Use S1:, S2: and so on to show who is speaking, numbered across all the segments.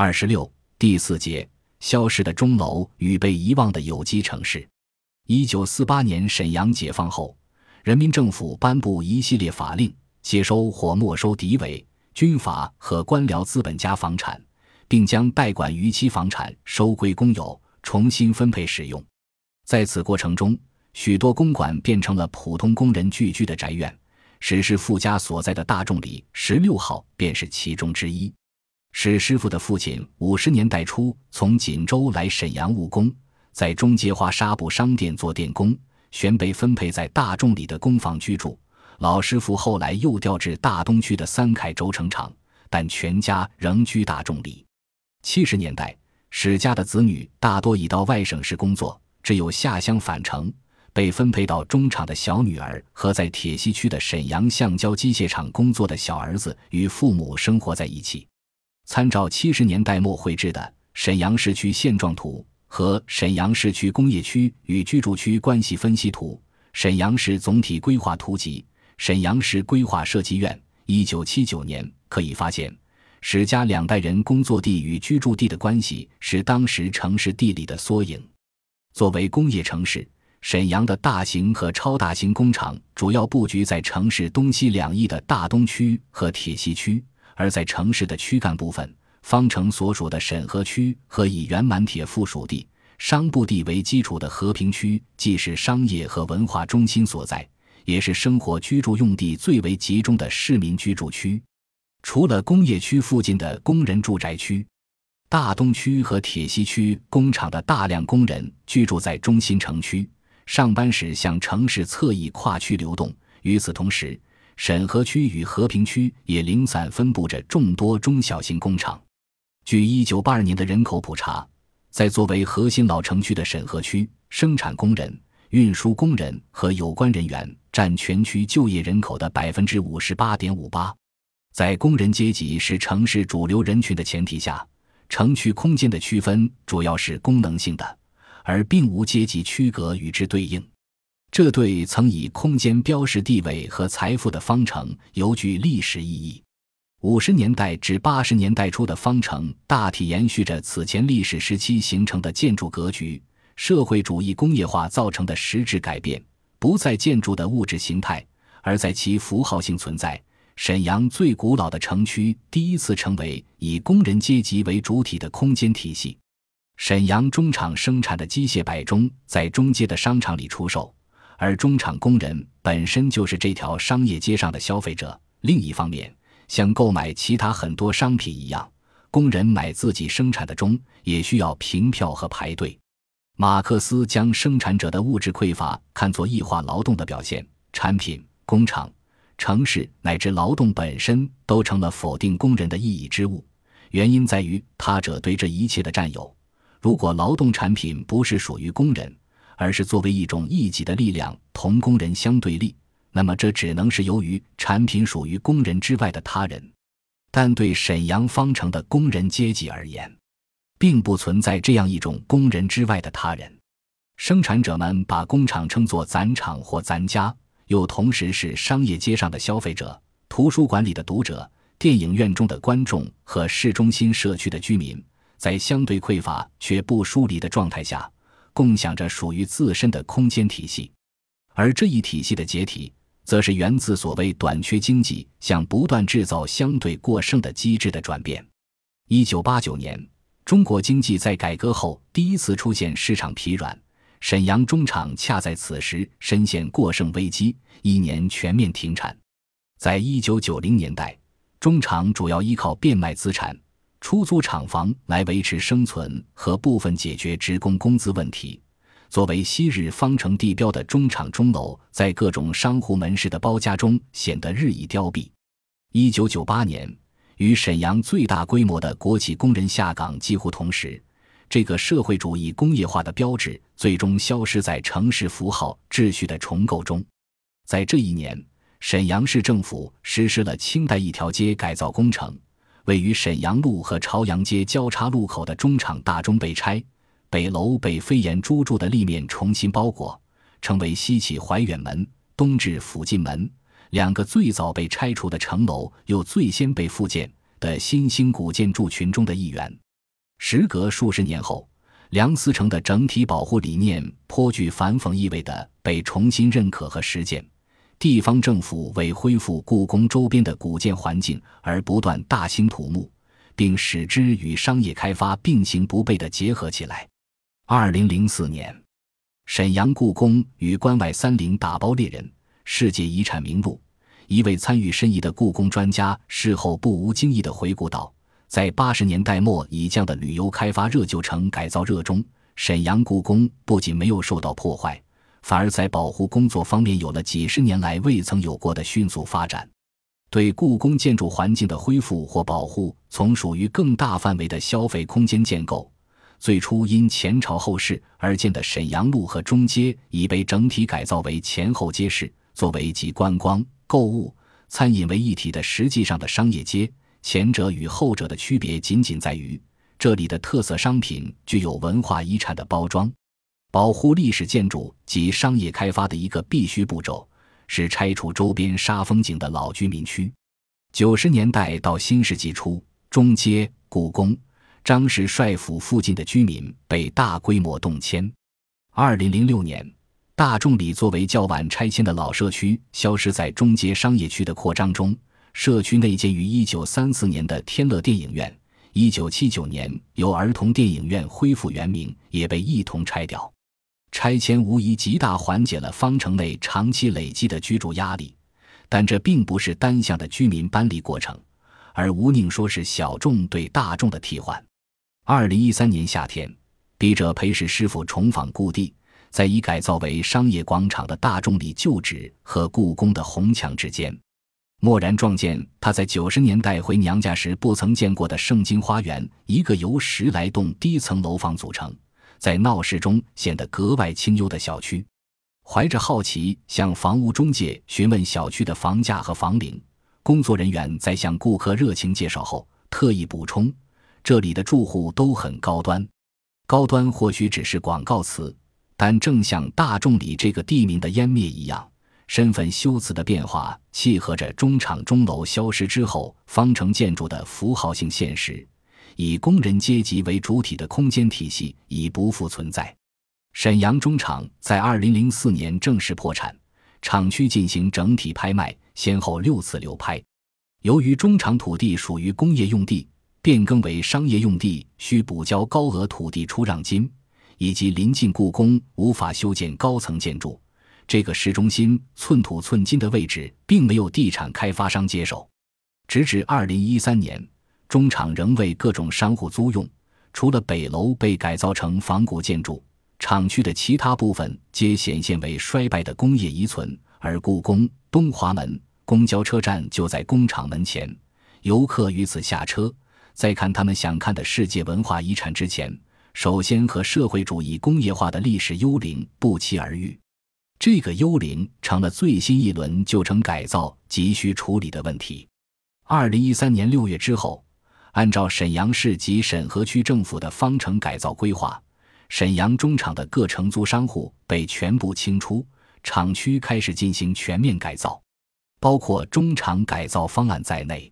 S1: 二十六第四节消失的钟楼与被遗忘的有机城市。一九四八年沈阳解放后，人民政府颁布一系列法令，接收或没收敌伪、军阀和官僚资本家房产，并将代管逾期房产收归公有，重新分配使用。在此过程中，许多公馆变成了普通工人聚居的宅院。史师傅家所在的大众里十六号便是其中之一。史师傅的父亲五十年代初从锦州来沈阳务工，在中街花纱布商店做电工，旋被分配在大众里的工坊居住。老师傅后来又调至大东区的三凯轴承厂，但全家仍居大众里。七十年代，史家的子女大多已到外省市工作，只有下乡返城。被分配到中厂的小女儿和在铁西区的沈阳橡胶机械厂工作的小儿子与父母生活在一起。参照七十年代末绘制的《沈阳市区现状图》和《沈阳市区工业区与居住区关系分析图》《沈阳市总体规划图集》《沈阳市规划设计院》一九七九年可以发现，史家两代人工作地与居住地的关系是当时城市地理的缩影。作为工业城市。沈阳的大型和超大型工厂主要布局在城市东西两翼的大东区和铁西区，而在城市的躯干部分，方城所属的沈河区和以原满铁附属地、商埠地为基础的和平区，既是商业和文化中心所在，也是生活居住用地最为集中的市民居住区。除了工业区附近的工人住宅区，大东区和铁西区工厂的大量工人居住在中心城区。上班时向城市侧翼跨区流动。与此同时，沈河区与和平区也零散分布着众多中小型工厂。据1982年的人口普查，在作为核心老城区的沈河区，生产工人、运输工人和有关人员占全区就业人口的百分之五十八点五八。在工人阶级是城市主流人群的前提下，城区空间的区分主要是功能性的。而并无阶级区隔与之对应，这对曾以空间标识地位和财富的方城尤具历史意义。五十年代至八十年代初的方城大体延续着此前历史时期形成的建筑格局。社会主义工业化造成的实质改变，不在建筑的物质形态，而在其符号性存在。沈阳最古老的城区第一次成为以工人阶级为主体的空间体系。沈阳中厂生产的机械摆钟在中街的商场里出售，而中厂工人本身就是这条商业街上的消费者。另一方面，像购买其他很多商品一样，工人买自己生产的钟也需要凭票和排队。马克思将生产者的物质匮乏看作异化劳动的表现，产品、工厂、城市乃至劳动本身都成了否定工人的意义之物。原因在于他者对这一切的占有。如果劳动产品不是属于工人，而是作为一种异己的力量同工人相对立，那么这只能是由于产品属于工人之外的他人。但对沈阳方城的工人阶级而言，并不存在这样一种工人之外的他人。生产者们把工厂称作“咱厂”或“咱家”，又同时是商业街上的消费者、图书馆里的读者、电影院中的观众和市中心社区的居民。在相对匮乏却不疏离的状态下，共享着属于自身的空间体系，而这一体系的解体，则是源自所谓短缺经济向不断制造相对过剩的机制的转变。一九八九年，中国经济在改革后第一次出现市场疲软，沈阳中厂恰在此时深陷过剩危机，一年全面停产。在一九九零年代，中厂主要依靠变卖资产。出租厂房来维持生存和部分解决职工工资问题。作为昔日方城地标的中厂钟楼，在各种商户门市的包夹中显得日益凋敝。一九九八年，与沈阳最大规模的国企工人下岗几乎同时，这个社会主义工业化的标志最终消失在城市符号秩序的重构中。在这一年，沈阳市政府实施了清代一条街改造工程。位于沈阳路和朝阳街交叉路口的中厂大钟被拆，北楼被飞檐朱柱的立面重新包裹，成为西起怀远门、东至附近门两个最早被拆除的城楼，又最先被复建的新兴古建筑群中的一员。时隔数十年后，梁思成的整体保护理念颇具反讽意味的被重新认可和实践。地方政府为恢复故宫周边的古建环境而不断大兴土木，并使之与商业开发并行不悖地结合起来。二零零四年，沈阳故宫与关外三陵打包猎人世界遗产名录。一位参与申遗的故宫专家事后不无惊异地回顾道：“在八十年代末已降的旅游开发热旧城改造热中，沈阳故宫不仅没有受到破坏。”反而在保护工作方面有了几十年来未曾有过的迅速发展。对故宫建筑环境的恢复或保护，从属于更大范围的消费空间建构。最初因前朝后市而建的沈阳路和中街，已被整体改造为前后街市，作为集观光、购物、餐饮为一体的实际上的商业街。前者与后者的区别仅仅在于，这里的特色商品具有文化遗产的包装。保护历史建筑及商业开发的一个必须步骤是拆除周边煞风景的老居民区。九十年代到新世纪初，中街、故宫、张氏帅府附近的居民被大规模动迁。二零零六年，大众里作为较晚拆迁的老社区消失在中街商业区的扩张中。社区内建于一九三四年的天乐电影院，一九七九年由儿童电影院恢复原名，也被一同拆掉。拆迁无疑极大缓解了方城内长期累积的居住压力，但这并不是单向的居民搬离过程，而无宁说是小众对大众的替换。二零一三年夏天，笔者陪使师傅重访故地，在已改造为商业广场的大众里旧址和故宫的红墙之间，蓦然撞见他在九十年代回娘家时不曾见过的盛京花园，一个由十来栋低层楼房组成。在闹市中显得格外清幽的小区，怀着好奇向房屋中介询问小区的房价和房龄。工作人员在向顾客热情介绍后，特意补充：这里的住户都很高端。高端或许只是广告词，但正像大众里这个地名的湮灭一样，身份修辞的变化契合着中场钟楼消失之后方城建筑的符号性现实。以工人阶级为主体的空间体系已不复存在。沈阳中厂在二零零四年正式破产，厂区进行整体拍卖，先后六次流拍。由于中厂土地属于工业用地，变更为商业用地需补交高额土地出让金，以及临近故宫无法修建高层建筑，这个市中心寸土寸金的位置并没有地产开发商接手，直至二零一三年。中厂仍为各种商户租用，除了北楼被改造成仿古建筑，厂区的其他部分皆显现为衰败的工业遗存。而故宫东华门公交车站就在工厂门前，游客于此下车，在看他们想看的世界文化遗产之前，首先和社会主义工业化的历史幽灵不期而遇。这个幽灵成了最新一轮旧城改造急需处理的问题。二零一三年六月之后。按照沈阳市及沈河区政府的方城改造规划，沈阳中厂的各承租商户被全部清出，厂区开始进行全面改造，包括中厂改造方案在内。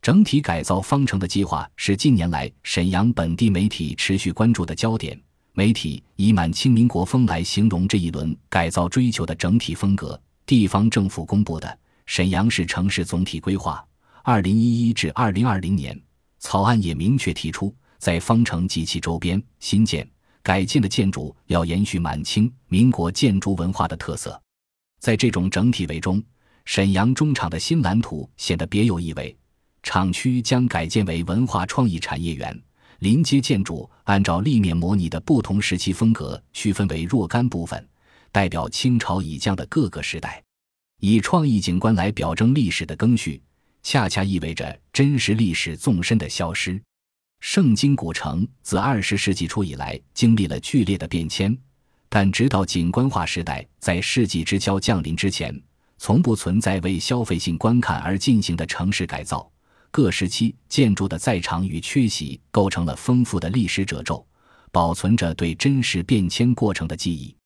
S1: 整体改造方城的计划是近年来沈阳本地媒体持续关注的焦点。媒体以“满清民国风”来形容这一轮改造追求的整体风格。地方政府公布的《沈阳市城市总体规划（二零一一至二零二零年）》。草案也明确提出，在方城及其周边新建、改建的建筑要延续满清、民国建筑文化的特色。在这种整体围中，沈阳中厂的新蓝图显得别有意味。厂区将改建为文化创意产业园，临街建筑按照立面模拟的不同时期风格区分为若干部分，代表清朝以降的各个时代，以创意景观来表征历史的更续。恰恰意味着真实历史纵深的消失。盛京古城自二十世纪初以来经历了剧烈的变迁，但直到景观化时代在世纪之交降临之前，从不存在为消费性观看而进行的城市改造。各时期建筑的在场与缺席构成了丰富的历史褶皱，保存着对真实变迁过程的记忆。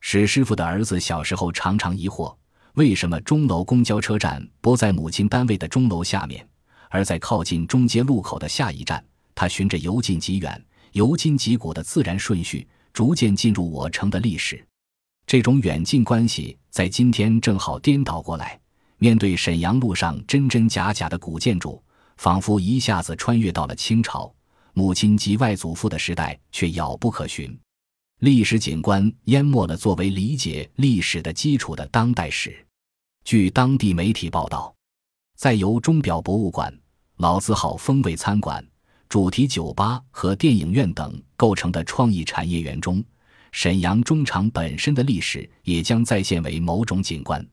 S1: 史师傅的儿子小时候常常疑惑。为什么钟楼公交车站不在母亲单位的钟楼下面，而在靠近中街路口的下一站？它循着由近及远、由今及古的自然顺序，逐渐进入我城的历史。这种远近关系在今天正好颠倒过来。面对沈阳路上真真假假的古建筑，仿佛一下子穿越到了清朝，母亲及外祖父的时代却遥不可寻。历史景观淹没了作为理解历史的基础的当代史。据当地媒体报道，在由钟表博物馆、老字号风味餐馆、主题酒吧和电影院等构成的创意产业园中，沈阳中场本身的历史也将再现为某种景观。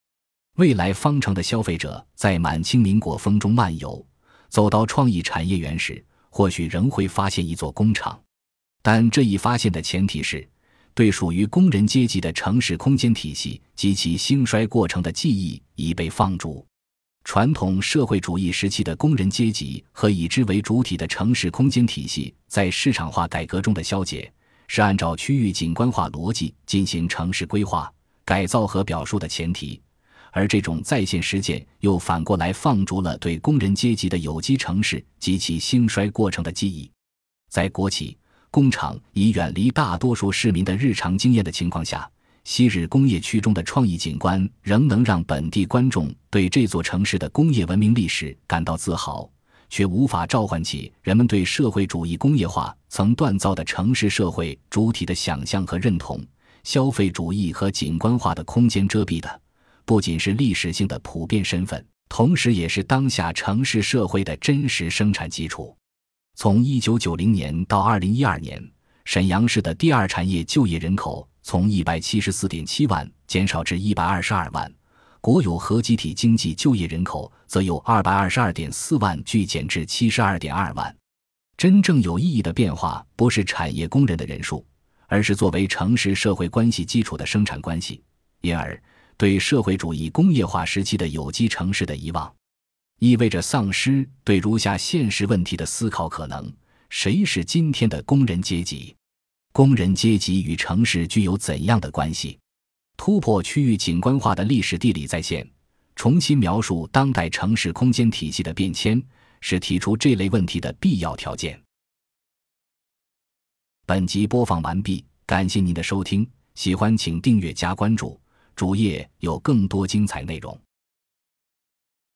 S1: 未来方城的消费者在满清民国风中漫游，走到创意产业园时，或许仍会发现一座工厂，但这一发现的前提是，对属于工人阶级的城市空间体系及其兴衰过程的记忆已被放逐。传统社会主义时期的工人阶级和以之为主体的城市空间体系在市场化改革中的消解，是按照区域景观化逻辑进行城市规划、改造和表述的前提。而这种在线实践又反过来放逐了对工人阶级的有机城市及其兴衰过程的记忆。在国企、工厂已远离大多数市民的日常经验的情况下，昔日工业区中的创意景观仍能让本地观众对这座城市的工业文明历史感到自豪，却无法召唤起人们对社会主义工业化曾锻造的城市社会主体的想象和认同。消费主义和景观化的空间遮蔽的。不仅是历史性的普遍身份，同时也是当下城市社会的真实生产基础。从一九九零年到二零一二年，沈阳市的第二产业就业人口从一百七十四点七万减少至一百二十二万，国有和集体经济就业人口则由二百二十二点四万剧减至七十二点二万。真正有意义的变化，不是产业工人的人数，而是作为城市社会关系基础的生产关系。因而。对社会主义工业化时期的有机城市的遗忘，意味着丧失对如下现实问题的思考可能：谁是今天的工人阶级？工人阶级与城市具有怎样的关系？突破区域景观化的历史地理再现，重新描述当代城市空间体系的变迁，是提出这类问题的必要条件。本集播放完毕，感谢您的收听，喜欢请订阅加关注。主页有更多精彩内容。